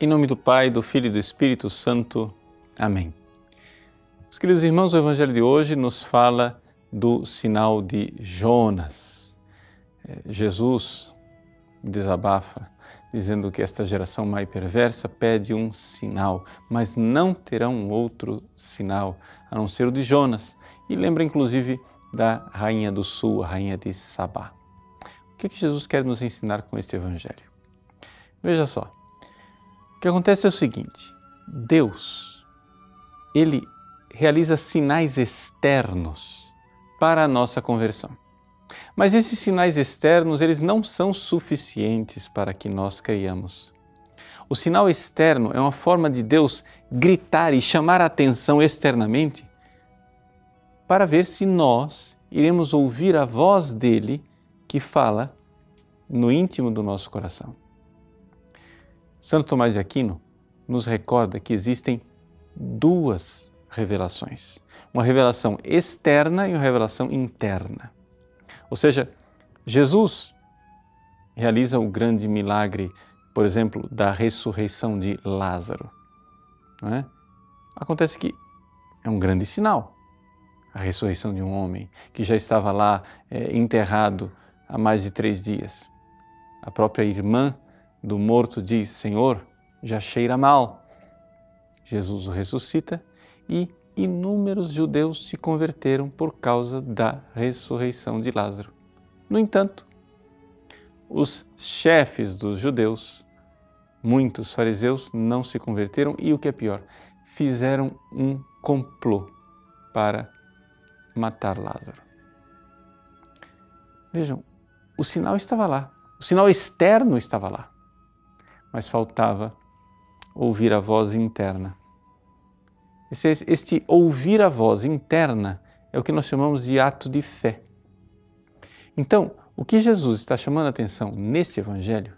Em nome do Pai, do Filho e do Espírito Santo. Amém. Os queridos irmãos, o Evangelho de hoje nos fala do sinal de Jonas. É, Jesus desabafa, dizendo que esta geração má e perversa pede um sinal, mas não terão outro sinal a não ser o de Jonas. E lembra inclusive da rainha do sul, a rainha de Sabá. O que, é que Jesus quer nos ensinar com este Evangelho? Veja só, que acontece é o seguinte: Deus, Ele realiza sinais externos para a nossa conversão. Mas esses sinais externos, eles não são suficientes para que nós creiamos. O sinal externo é uma forma de Deus gritar e chamar a atenção externamente para ver se nós iremos ouvir a voz dele que fala no íntimo do nosso coração. Santo Tomás de Aquino nos recorda que existem duas revelações: uma revelação externa e uma revelação interna. Ou seja, Jesus realiza o grande milagre, por exemplo, da ressurreição de Lázaro. É? Acontece que é um grande sinal a ressurreição de um homem que já estava lá é, enterrado há mais de três dias. A própria irmã do morto diz: Senhor, já cheira mal. Jesus o ressuscita e inúmeros judeus se converteram por causa da ressurreição de Lázaro. No entanto, os chefes dos judeus, muitos fariseus, não se converteram e o que é pior, fizeram um complô para matar Lázaro. Vejam, o sinal estava lá, o sinal externo estava lá, mas faltava ouvir a voz interna este, este ouvir a voz interna é o que nós chamamos de ato de fé. Então, o que Jesus está chamando a atenção nesse evangelho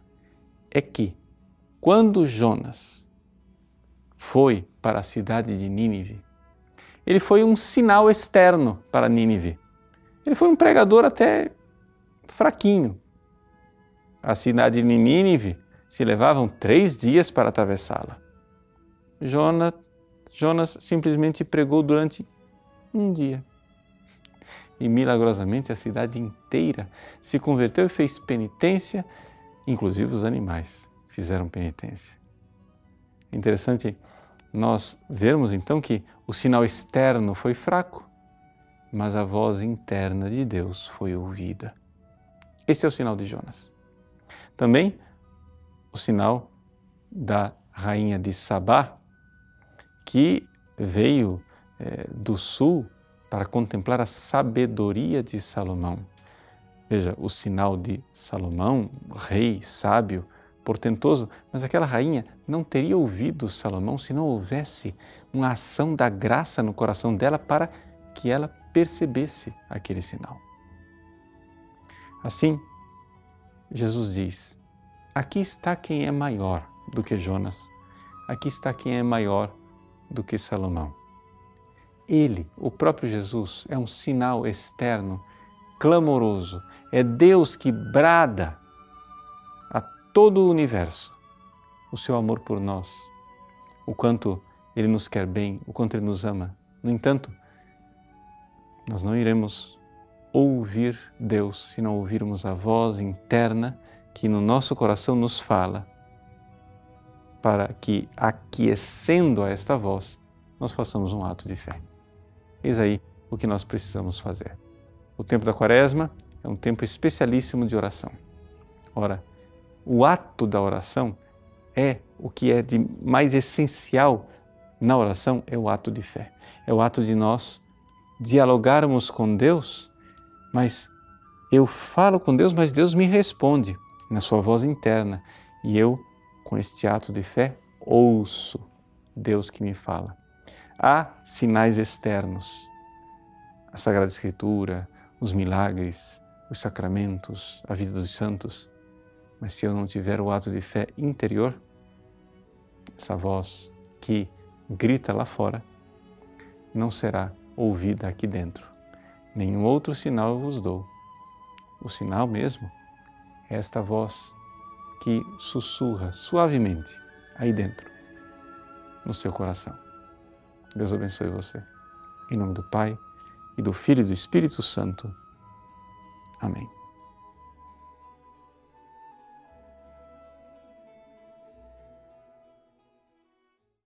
é que quando Jonas foi para a cidade de Nínive, ele foi um sinal externo para Nínive. Ele foi um pregador até fraquinho. A cidade de Nínive se levavam três dias para atravessá-la. Jonas Jonas simplesmente pregou durante um dia. E milagrosamente a cidade inteira se converteu e fez penitência, inclusive os animais fizeram penitência. Interessante nós vermos então que o sinal externo foi fraco, mas a voz interna de Deus foi ouvida. Esse é o sinal de Jonas. Também o sinal da rainha de Sabá, que veio é, do sul para contemplar a sabedoria de Salomão. Veja, o sinal de Salomão, rei sábio, portentoso, mas aquela rainha não teria ouvido Salomão se não houvesse uma ação da graça no coração dela para que ela percebesse aquele sinal. Assim, Jesus diz: Aqui está quem é maior do que Jonas, aqui está quem é maior do que Salomão. Ele, o próprio Jesus, é um sinal externo, clamoroso. É Deus que brada a todo o universo o seu amor por nós, o quanto Ele nos quer bem, o quanto Ele nos ama. No entanto, nós não iremos ouvir Deus se não ouvirmos a voz interna que no nosso coração nos fala para que, aquecendo a esta voz, nós façamos um ato de fé. Eis aí o que nós precisamos fazer. O tempo da Quaresma é um tempo especialíssimo de oração. Ora, o ato da oração é o que é de mais essencial na oração é o ato de fé. É o ato de nós dialogarmos com Deus, mas eu falo com Deus, mas Deus me responde na sua voz interna e eu com este ato de fé, ouço Deus que me fala. Há sinais externos, a Sagrada Escritura, os milagres, os sacramentos, a vida dos santos, mas se eu não tiver o ato de fé interior, essa voz que grita lá fora, não será ouvida aqui dentro. Nenhum outro sinal eu vos dou. O sinal mesmo esta voz que sussurra suavemente aí dentro, no seu coração. Deus abençoe você. Em nome do Pai, e do Filho e do Espírito Santo. Amém.